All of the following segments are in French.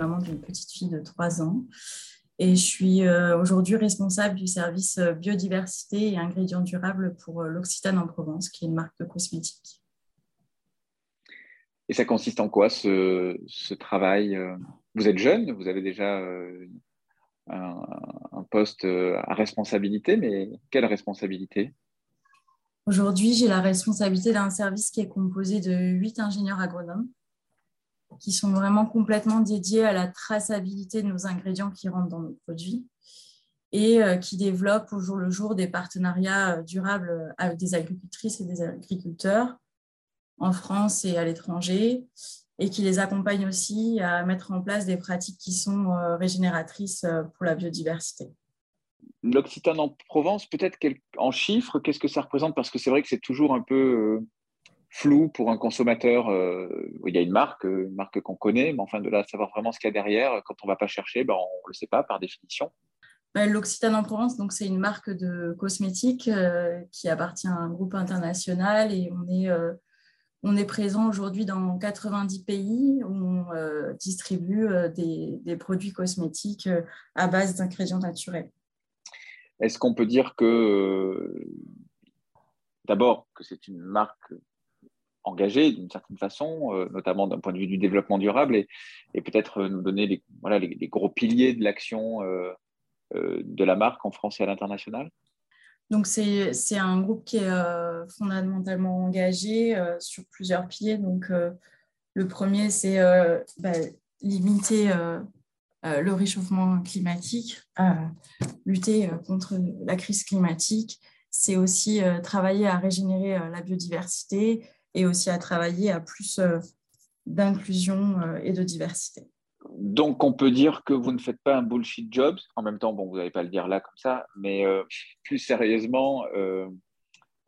maman d'une petite fille de 3 ans. Et je suis aujourd'hui responsable du service biodiversité et ingrédients durables pour l'Occitane en Provence, qui est une marque de cosmétiques. Et ça consiste en quoi ce, ce travail Vous êtes jeune, vous avez déjà un, poste euh, à responsabilité, mais quelle responsabilité? Aujourd'hui, j'ai la responsabilité d'un service qui est composé de huit ingénieurs agronomes qui sont vraiment complètement dédiés à la traçabilité de nos ingrédients qui rentrent dans nos produits et euh, qui développent au jour le jour des partenariats euh, durables avec des agricultrices et des agriculteurs en France et à l'étranger et qui les accompagne aussi à mettre en place des pratiques qui sont euh, régénératrices euh, pour la biodiversité. L'Occitane en Provence, peut-être en chiffres, qu'est-ce que ça représente? Parce que c'est vrai que c'est toujours un peu euh, flou pour un consommateur. il y a une marque, une marque qu'on connaît, mais enfin de là savoir vraiment ce qu'il y a derrière, quand on ne va pas chercher, ben, on ne le sait pas par définition. Ben, L'Occitane en Provence, donc c'est une marque de cosmétiques qui appartient à un groupe international et on est on est présent aujourd'hui dans 90 pays où on euh, distribue euh, des, produits cosmétiques euh, à base d'ingrédients naturels. Est-ce qu'on peut dire que, d'abord, que c'est une marque engagée d'une certaine façon, notamment d'un point de vue du développement durable, et, peut-être nous donner les, voilà, les, gros piliers de l'action de la marque en France et à l'international donc, c'est un groupe qui est euh, fondamentalement engagé euh, sur plusieurs piliers. Donc, euh, le premier, c'est bah, limiter le réchauffement climatique, lutter contre la crise climatique. C'est aussi travailler à régénérer la biodiversité et aussi à travailler à plus d'inclusion et de diversité donc, on peut dire que vous ne faites pas un bullshit job. En même temps, bon, vous n'allez pas le dire là comme ça, mais euh, plus sérieusement, euh,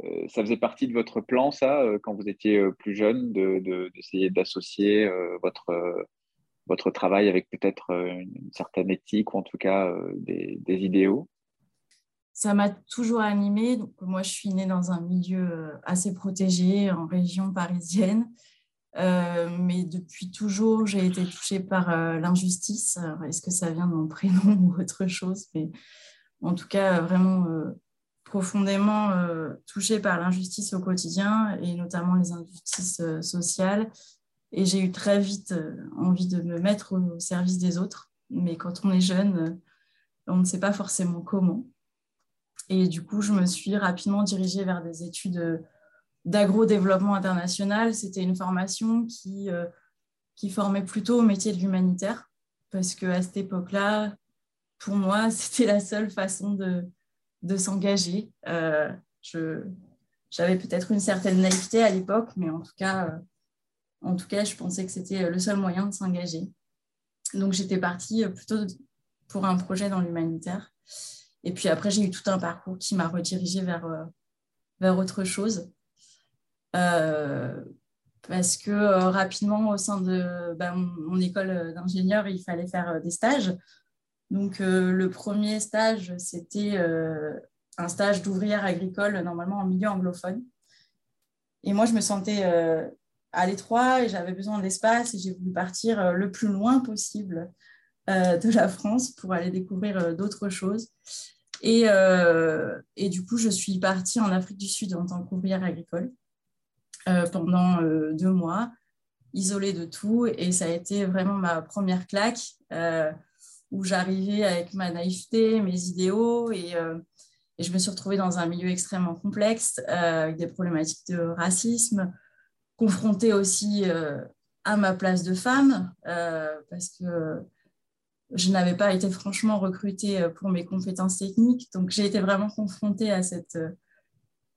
euh, ça faisait partie de votre plan, ça, quand vous étiez plus jeune, d'essayer d'associer votre, votre travail avec peut-être une, certaine éthique ou en tout cas des, idéaux? Ça m'a toujours animée. Moi, je suis née dans un milieu assez protégé, en région parisienne. Euh, mais depuis toujours, j'ai été touchée par euh, l'injustice. Est-ce que ça vient de mon prénom ou autre chose? Mais en tout cas, vraiment euh, profondément touchée par l'injustice au quotidien et notamment les injustices sociales. Et j'ai eu très vite envie de me mettre au service des autres. Mais quand on est jeune, on ne sait pas forcément comment. Et du coup, je me suis rapidement dirigée vers des études d'agro-développement international. C'était une formation qui, euh, qui formait plutôt au métier de l'humanitaire, parce qu'à cette époque-là, pour moi, c'était la seule façon de, de s'engager. Euh, j'avais peut-être une certaine naïveté à l'époque, mais en tout, cas, euh, en tout cas, je pensais que c'était le seul moyen de s'engager. Donc, j'étais partie plutôt pour un projet dans l'humanitaire. Et puis après, j'ai eu tout un parcours qui m'a redirigée vers, vers autre chose. Euh, parce que euh, rapidement, au sein de ben, mon, école d'ingénieur, il fallait faire euh, des stages. Donc, le premier stage, c'était un stage d'ouvrière agricole, normalement en milieu anglophone. Et moi, je me sentais à l'étroit et j'avais besoin d'espace et j'ai voulu partir le plus loin possible de la France pour aller découvrir d'autres choses. Et, et, du coup, je suis partie en Afrique du Sud en tant qu'ouvrière agricole. Euh, pendant euh, deux mois, isolée de tout. Et ça a été vraiment ma première claque euh, où j'arrivais avec ma naïveté, mes idéaux et, et, je me suis retrouvée dans un milieu extrêmement complexe avec des problématiques de racisme, confrontée aussi à ma place de femme parce que je n'avais pas été franchement recrutée pour mes compétences techniques. Donc, j'ai été vraiment confrontée à cette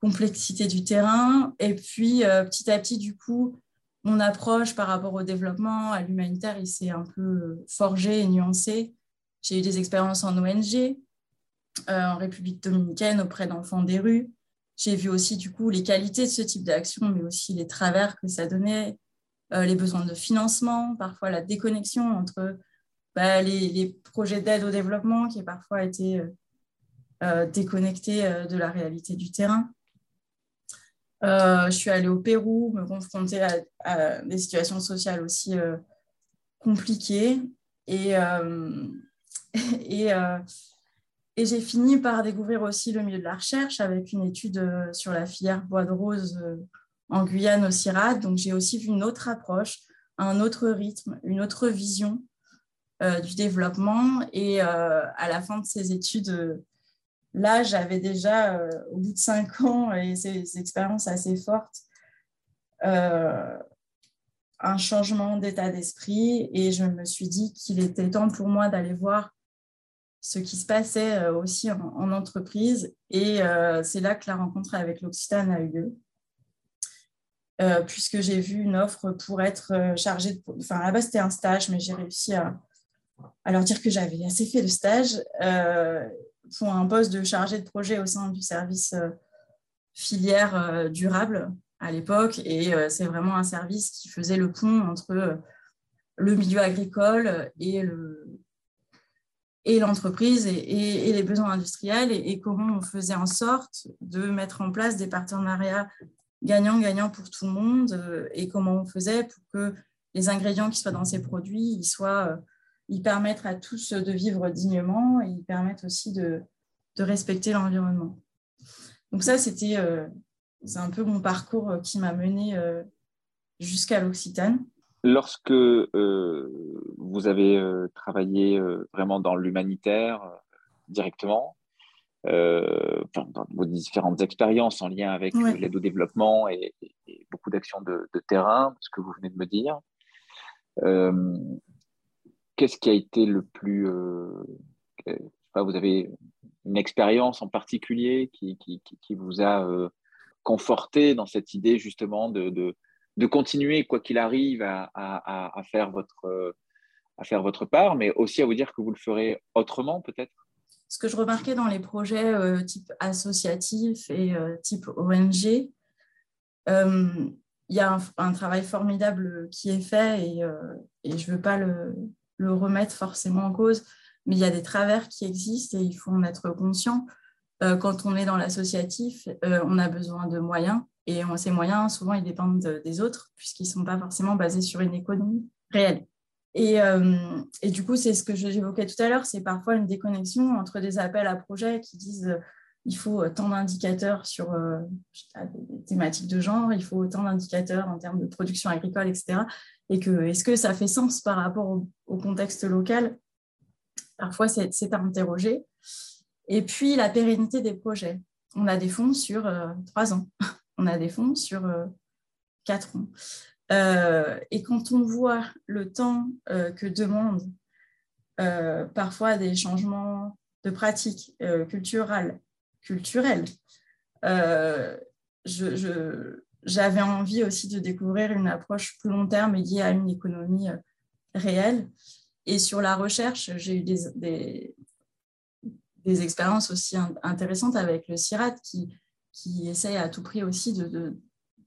complexité du terrain. Et puis, euh, petit à petit, du coup, mon approche par rapport au développement, à l'humanitaire, il s'est un peu forgé et nuancé. J'ai eu des expériences en ONG, euh, en République dominicaine, auprès d'enfants des rues. J'ai vu aussi, du coup, les qualités de ce type d'action, mais aussi les travers que ça donnait, euh, les besoins de financement, parfois la déconnexion entre bah, les, projets d'aide au développement qui parfois été déconnectés de la réalité du terrain. Euh, je suis allée au Pérou, me confronter à, des situations sociales aussi euh, compliquées. et, et, et j'ai fini par découvrir aussi le milieu de la recherche avec une étude sur la filière bois de rose en Guyane au CIRAD. Donc, j'ai aussi vu une autre approche, un autre rythme, une autre vision du développement. Et à la fin de ces études, là, j'avais déjà, au bout de cinq ans et ces expériences assez fortes, euh, un changement d'état d'esprit et je me suis dit qu'il était temps pour moi d'aller voir ce qui se passait euh, aussi en, entreprise. Et euh, c'est là que la rencontre avec l'Occitane a eu lieu. puisque j'ai vu une offre pour être chargée de... Enfin, à la base, c'était un stage, mais j'ai réussi à, à, leur dire que j'avais assez fait le stage pour un poste de chargé de projet au sein du service filière durable à l'époque. Et euh, c'est vraiment un service qui faisait le pont entre euh, le milieu agricole et le, et l'entreprise et, les besoins industriels et, comment on faisait en sorte de mettre en place des partenariats gagnants-gagnants pour tout le monde euh, et comment on faisait pour que les ingrédients qui soient dans ces produits, ils, soient, ils permettent à tous de vivre dignement et ils permettent aussi de, de respecter l'environnement. Donc ça, c'était c'est un peu mon parcours euh, qui m'a mené euh, jusqu'à l'Occitane. Lorsque euh, vous avez travaillé vraiment dans l'humanitaire directement, dans vos différentes expériences en lien avec l'aide au développement et, beaucoup d'actions de, terrain, ce que vous venez de me dire, qu'est-ce qui a été le plus... Pas, vous avez une expérience en particulier qui, vous a conforté dans cette idée justement de, continuer, quoi qu'il arrive, à, faire votre, part, mais aussi à vous dire que vous le ferez autrement peut-être? Ce que je remarquais dans les projets euh, type associatif et euh, type ONG, euh, il y a un, travail formidable qui est fait et je ne veux pas le, le, remettre forcément en cause, mais il y a des travers qui existent et il faut en être conscient. Euh, quand on est dans l'associatif, euh, on a besoin de moyens et ces moyens, souvent, ils dépendent des autres puisqu'ils ne sont pas forcément basés sur une économie réelle. Et, euh, et du coup, c'est ce que j'évoquais tout à l'heure, c'est parfois une déconnexion entre des appels à projets qui disent il faut tant d'indicateurs sur des thématiques de genre, il faut autant d'indicateurs en termes de production agricole, etc. Et que est-ce que ça fait sens par rapport au, contexte local? Parfois, c'est à interroger. Et puis, la pérennité des projets. On a des fonds sur euh, trois ans. On a des fonds sur euh, quatre ans. Euh, et quand on voit le temps que demandent parfois des changements de pratiques culturelles, culturelles j'avais envie aussi de découvrir une approche plus long terme liée à une économie réelle. Et sur la recherche, j'ai eu des, expériences aussi intéressantes avec le CIRAT qui, qui essaye à tout prix aussi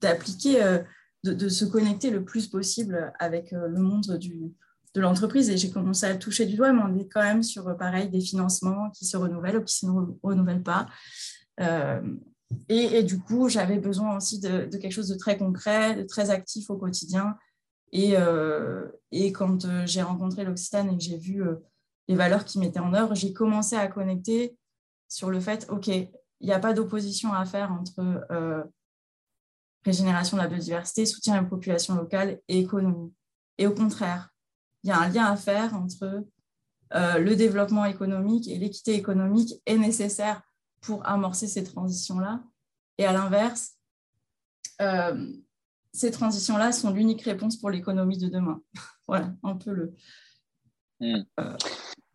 d'appliquer, de, euh, de, se connecter le plus possible avec euh, le monde du, de l'entreprise. Et j'ai commencé à toucher du doigt, mais on est quand même sur, euh, pareil, des financements qui se renouvellent ou qui ne se renouvellent pas. et, et, du coup, j'avais besoin aussi de, quelque chose de très concret, de très actif au quotidien. Et, et quand j'ai rencontré l'Occitane et que j'ai vu les valeurs qui mettaient en œuvre, j'ai commencé à connecter sur le fait, OK, il n'y a pas d'opposition à faire entre euh, régénération de la biodiversité, soutien à la population locale et économie. Et au contraire, il y a un lien à faire entre euh, le développement économique et l'équité économique est nécessaire pour amorcer ces transitions-là. Et à l'inverse, euh, ces transitions-là sont l'unique réponse pour l'économie de demain. voilà, un peu le, Hmm. Euh,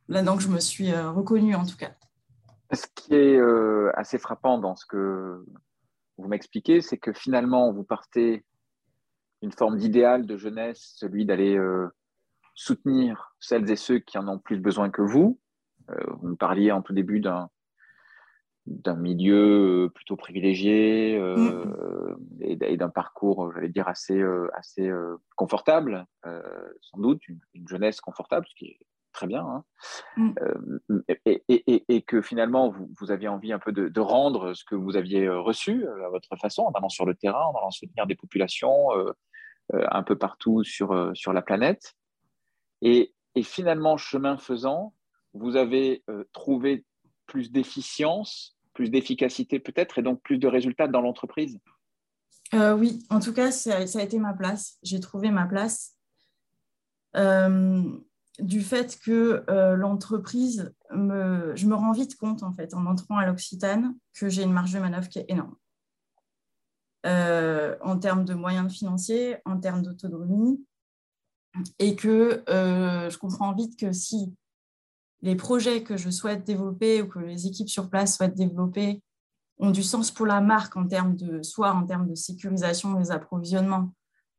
là-dedans je me suis reconnue en tout cas. Ce qui est assez frappant dans ce que vous m'expliquez, c'est que finalement, vous partez d'une forme d'idéal de jeunesse, celui d'aller soutenir celles et ceux qui en ont plus besoin que vous. vous me parliez en tout début d'un d'un milieu plutôt privilégié hmm. et, d'un parcours, j'allais dire, assez, assez confortable, sans doute, une, jeunesse confortable, ce qui est très bien, hein. mm. euh, et, que finalement, vous, vous, aviez envie un peu de, rendre ce que vous aviez euh, reçu euh, à votre façon, en allant sur le terrain, en allant soutenir des populations un peu partout sur, sur la planète. Et finalement, chemin faisant, vous avez euh, trouvé plus d'efficience, plus d'efficacité peut-être, et donc plus de résultats dans l'entreprise? Euh, Oui, en tout cas, ça, a été ma place. J'ai trouvé ma place. Euh, du fait que l'entreprise, me, je me rends vite compte, en fait, en entrant à l'Occitane, que j'ai une marge de manœuvre qui est énorme. en termes de moyens financiers, en termes d'autonomie, et que je comprends vite que si les projets que je souhaite développer ou que les équipes sur place souhaitent développer ont du sens pour la marque en termes de soit en termes de sécurisation des approvisionnements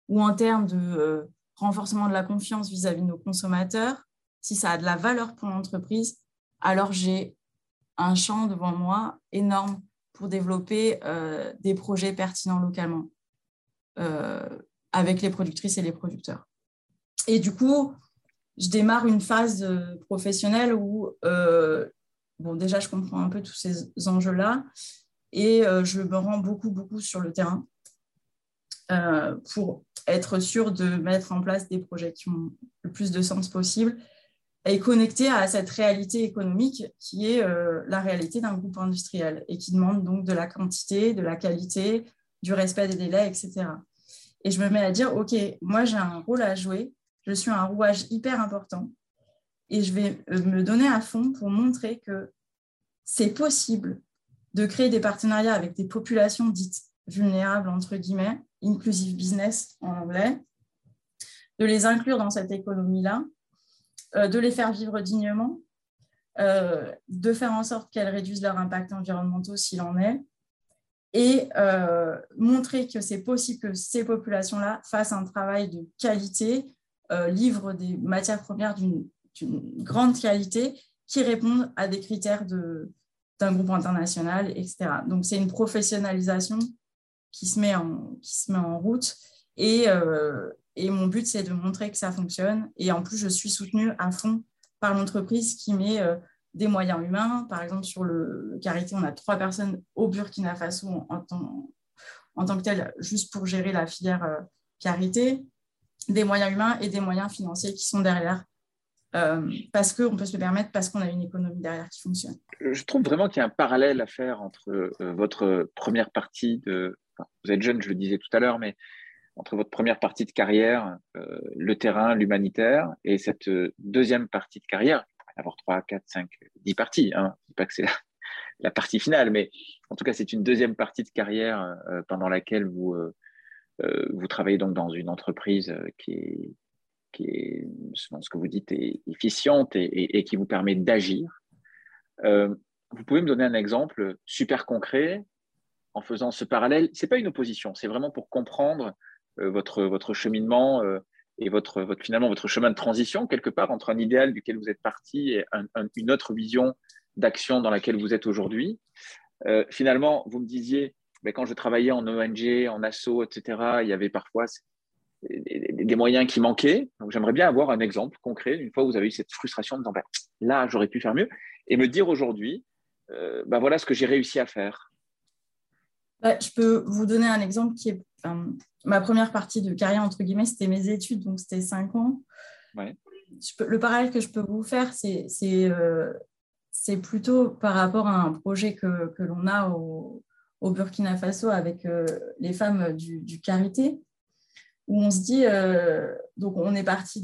ou en termes de euh, renforcement de la confiance vis-à-vis de nos consommateurs, si ça a de la valeur pour l'entreprise, alors j'ai un champ devant moi énorme pour développer euh, des projets pertinents localement euh, avec les productrices et les producteurs. Et du coup, je démarre une phase euh, professionnelle où, euh, bon, déjà, je comprends un peu tous ces enjeux-là et euh, je me rends beaucoup, beaucoup sur le terrain pour être sûr de mettre en place des projets qui ont le plus de sens possible et connecter à cette réalité économique qui est la réalité d'un groupe industriel et qui demande donc de la quantité, de la qualité, du respect des délais, etc. Et je me mets à dire, OK, moi j'ai un rôle à jouer je suis un rouage hyper important. Et je vais euh, me donner à fond pour montrer que c'est possible de créer des partenariats avec des populations dites vulnérables, entre guillemets, inclusive business en anglais, de les inclure dans cette économie-là, euh, de les faire vivre dignement, euh, de faire en sorte qu'elles réduisent leur impact environnemental s'il en est, et montrer que c'est possible que ces populations-là fassent un travail de qualité euh, livrent des matières premières d'une grande qualité qui répondent à des critères d'un groupe international, etc. Donc, c'est une professionnalisation qui se met en, qui se met en route. Et, euh, et mon but, c'est de montrer que ça fonctionne. Et en plus, je suis soutenue à fond par l'entreprise qui met euh, des moyens humains. Par exemple, sur le, Carité, on a trois personnes au Burkina Faso en, tant, en tant que tel, juste pour gérer la filière Carité des moyens humains et des moyens financiers qui sont derrière. Euh, parce qu'on peut se le permettre, parce qu'on a une économie derrière qui fonctionne. Je trouve vraiment qu'il y a un parallèle à faire entre euh, votre première partie de... vous êtes jeune, je le disais tout à l'heure, mais entre votre première partie de carrière, euh, le terrain, l'humanitaire, et cette deuxième partie de carrière, il avoir 3, 4, 5, 10 parties, hein. je ne dis pas que c'est la, partie finale, mais en tout cas, c'est une deuxième partie de carrière pendant laquelle vous euh, vous travaillez donc dans une entreprise euh, qui est, selon ce que vous dites, efficiente et, qui vous permet d'agir. Euh, vous pouvez me donner un exemple super concret en faisant ce parallèle Ce n'est pas une opposition, c'est vraiment pour comprendre votre, votre cheminement et votre, finalement votre chemin de transition quelque part entre un idéal duquel vous êtes parti et une autre vision d'action dans laquelle vous êtes aujourd'hui. finalement, vous me disiez, mais quand je travaillais en ONG, en asso, etc., il y avait parfois des, moyens qui manquaient. Donc, j'aimerais bien avoir un exemple concret, une fois où vous avez eu cette frustration de dire, ben, là, j'aurais pu faire mieux, et me dire aujourd'hui, euh, ben, voilà ce que j'ai réussi à faire. Bah, je peux vous donner un exemple qui est ma première partie de carrière, entre guillemets, c'était mes études, donc c'était cinq ans. le parallèle que je peux vous faire, c'est euh, plutôt par rapport à un projet que, que l'on a au, au Burkina Faso avec euh, les femmes du, Carité, où on se dit, euh, donc on est parti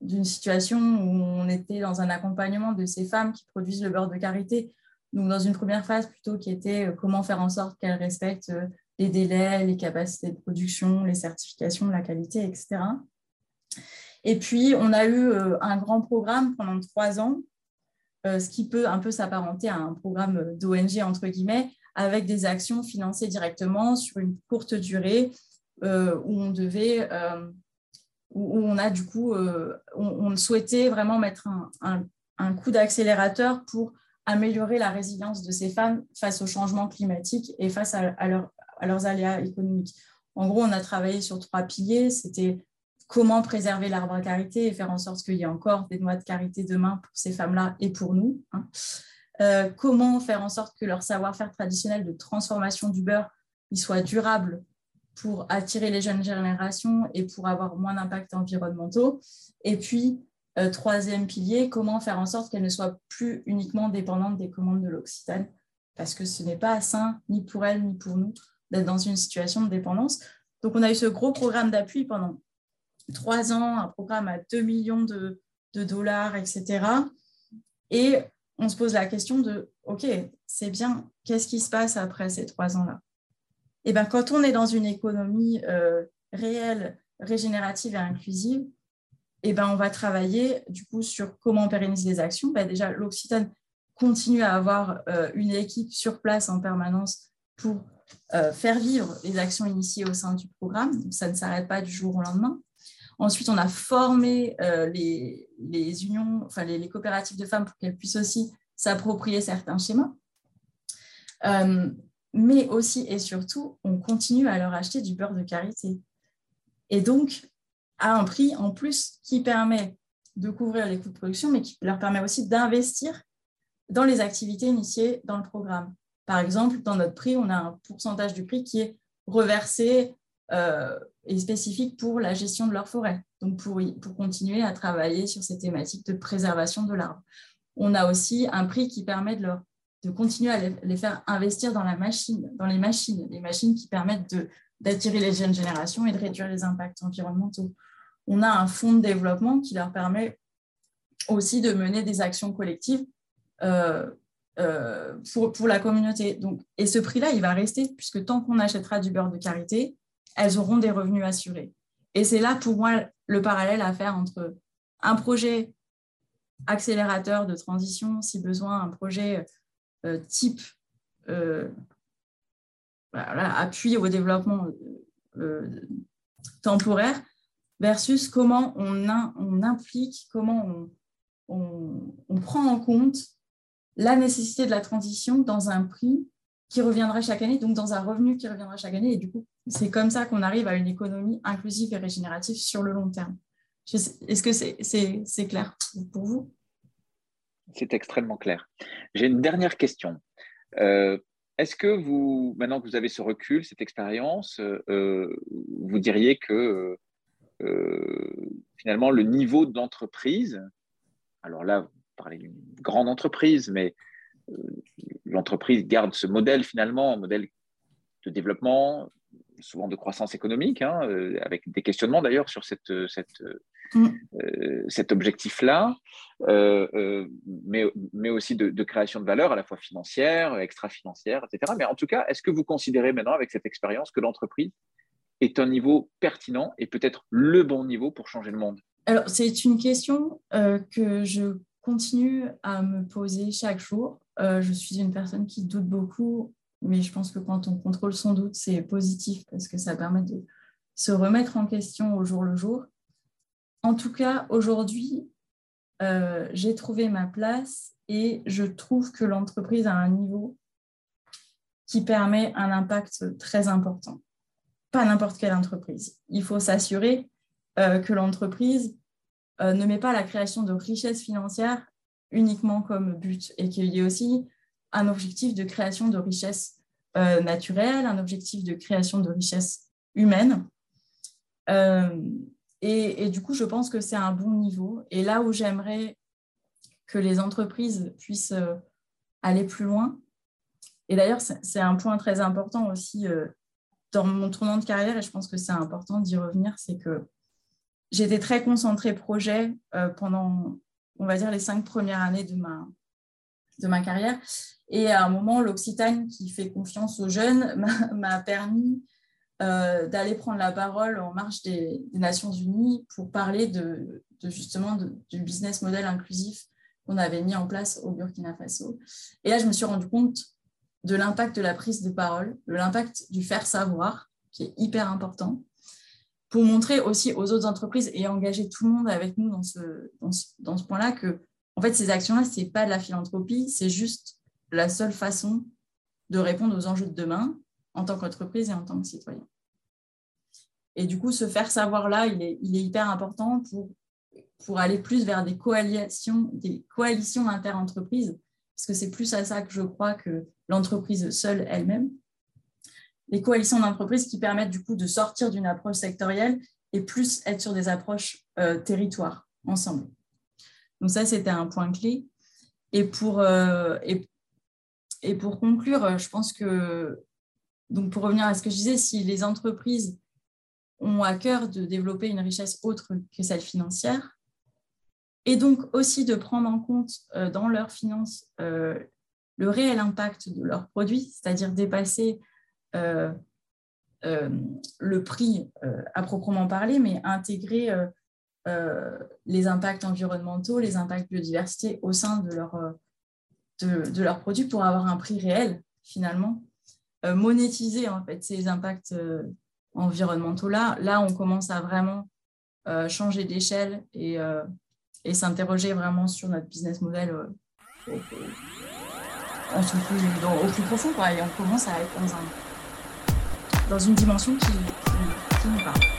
d'une situation où on était dans un accompagnement de ces femmes qui produisent le beurre de Carité, donc dans une première phase plutôt qui était euh, comment faire en sorte qu'elles respectent les délais, les capacités de production, les certifications, la qualité, etc. Et puis, on a eu un grand programme pendant trois ans, ce qui peut un peu s'apparenter à un programme d'ONG, entre guillemets, avec des actions financées directement sur une courte durée euh, où on devait, euh, où on a du coup, euh, on, souhaitait vraiment mettre un, coup d'accélérateur pour améliorer la résilience de ces femmes face au changement climatique et face à, à leurs aléas économiques. En gros, on a travaillé sur trois piliers. C'était comment préserver l'arbre à carité et faire en sorte qu'il y ait encore des noix de carité demain pour ces femmes-là et pour nous. Hein. Euh, comment faire en sorte que leur savoir-faire traditionnel de transformation du beurre il soit durable pour attirer les jeunes générations et pour avoir moins d'impact environnementaux? Et puis, troisième pilier, comment faire en sorte qu'elle ne soit plus uniquement dépendante des commandes de l'Occitane, parce que ce n'est pas sain ni pour elle ni pour nous d'être dans une situation de dépendance. Donc, on a eu ce gros programme d'appui pendant trois ans, un programme à 2 millions de, dollars, etc. Et on se pose la question de, OK, c'est bien, qu'est-ce qui se passe après ces trois ans-là? Et eh bien, quand on est dans une économie euh, réelle, régénérative et inclusive, et eh ben, on va travailler du coup sur comment pérenniser les actions. Ben, déjà, l'Occitane continue à avoir euh, une équipe sur place en permanence pour euh, faire vivre les actions initiées au sein du programme. ça ne s'arrête pas du jour au lendemain. Ensuite, on a formé euh, les, unions, enfin les, coopératives de femmes pour qu'elles puissent aussi s'approprier certains schémas. Euh, mais aussi et surtout, on continue à leur acheter du beurre de karité. Et donc, à un prix en plus qui permet de couvrir les coûts de production, mais qui leur permet aussi d'investir dans les activités initiées dans le programme. Par exemple, dans notre prix, on a un pourcentage du prix qui est reversé et spécifique pour la gestion de leur forêt, donc pour, pour continuer à travailler sur ces thématiques de préservation de l'arbre. On a aussi un prix qui permet de, leur, de continuer à les, faire investir dans la machine, dans les machines, les machines qui permettent d'attirer les jeunes générations et de réduire les impacts environnementaux. On a un fonds de développement qui leur permet aussi de mener des actions collectives euh, euh, pour, pour, la communauté. Donc, et ce prix-là, il va rester, puisque tant qu'on achètera du beurre de karité, elles auront des revenus assurés. Et c'est là, pour moi, le parallèle à faire entre un projet accélérateur de transition, si besoin, un projet euh, type euh, appui au développement temporaire, versus comment on, implique, comment on, on prend en compte la nécessité de la transition dans un prix qui reviendra chaque année, donc dans un revenu qui reviendra chaque année. Et du coup, c'est comme ça qu'on arrive à une économie inclusive et régénérative sur le long terme. Est-ce que c'est clair pour vous? C'est extrêmement clair. J'ai une dernière question. Euh, est-ce que vous, maintenant que vous avez ce recul, cette expérience, euh, vous diriez que euh, finalement le niveau de l'entreprise, alors là, parler d'une grande entreprise, mais euh, l'entreprise garde ce modèle finalement, un modèle de développement, souvent de croissance économique, hein, euh, avec des questionnements d'ailleurs sur cette, cette, mm. euh, cet objectif-là, mais, mais aussi de, de, création de valeur à la fois financière, extra-financière, etc. Mais en tout cas, est-ce que vous considérez maintenant avec cette expérience que l'entreprise est un niveau pertinent et peut-être le bon niveau pour changer le monde? Alors, c'est une question que je continue à me poser chaque jour. Euh, je suis une personne qui doute beaucoup, mais je pense que quand on contrôle son doute, c'est positif parce que ça permet de se remettre en question au jour le jour. En tout cas, aujourd'hui, euh, j'ai trouvé ma place et je trouve que l'entreprise a un niveau qui permet un impact très important. Pas n'importe quelle entreprise. Il faut s'assurer euh, que l'entreprise euh, ne met pas la création de richesses financières uniquement comme but et qu'il y ait aussi un objectif de création de richesses euh, naturelles, un objectif de création de richesses humaines. Euh, et, du coup, je pense que c'est un bon niveau. Et là où j'aimerais que les entreprises puissent aller plus loin, et d'ailleurs, c'est un point très important aussi dans mon tournant de carrière, et je pense que c'est important d'y revenir, c'est que j'étais très concentrée projet euh, pendant, on va dire, les cinq premières années de ma, de ma carrière. Et à un moment, l'Occitane, qui fait confiance aux jeunes, m'a permis euh, d'aller prendre la parole en marche des, Nations Unies pour parler de, justement du business model inclusif qu'on avait mis en place au Burkina Faso. Et là, je me suis rendu compte de l'impact de la prise de parole, de l'impact du faire savoir, qui est hyper important pour montrer aussi aux autres entreprises et engager tout le monde avec nous dans ce, dans ce, point-là que, en fait, ces actions-là, ce n'est pas de la philanthropie, c'est juste la seule façon de répondre aux enjeux de demain en tant qu'entreprise et en tant que citoyen. Et du coup, ce faire savoir-là, il est, il est hyper important pour, pour aller plus vers des coalitions, des coalitions inter-entreprises, parce que c'est plus à ça que je crois que l'entreprise seule elle-même les coalitions d'entreprises qui permettent du coup de sortir d'une approche sectorielle et plus être sur des approches euh, territoires ensemble. Donc ça, c'était un point clé. Et pour, euh, et, et, pour conclure, je pense que, donc pour revenir à ce que je disais, si les entreprises ont à cœur de développer une richesse autre que celle financière, et donc aussi de prendre en compte euh, dans leurs finances euh, le réel impact de leurs produits, c'est-à-dire dépasser le prix à proprement parler, mais intégrer euh, les impacts environnementaux, les impacts biodiversité au sein de, leur, euh, de, leurs produits pour avoir un prix réel finalement. Euh, monétiser en fait ces impacts environnementaux là, là on commence à vraiment changer d'échelle et, et s'interroger vraiment sur notre business model au, plus, profond quoi, et on commence à être dans, un, dans une dimension qui, qui, qui nous parle.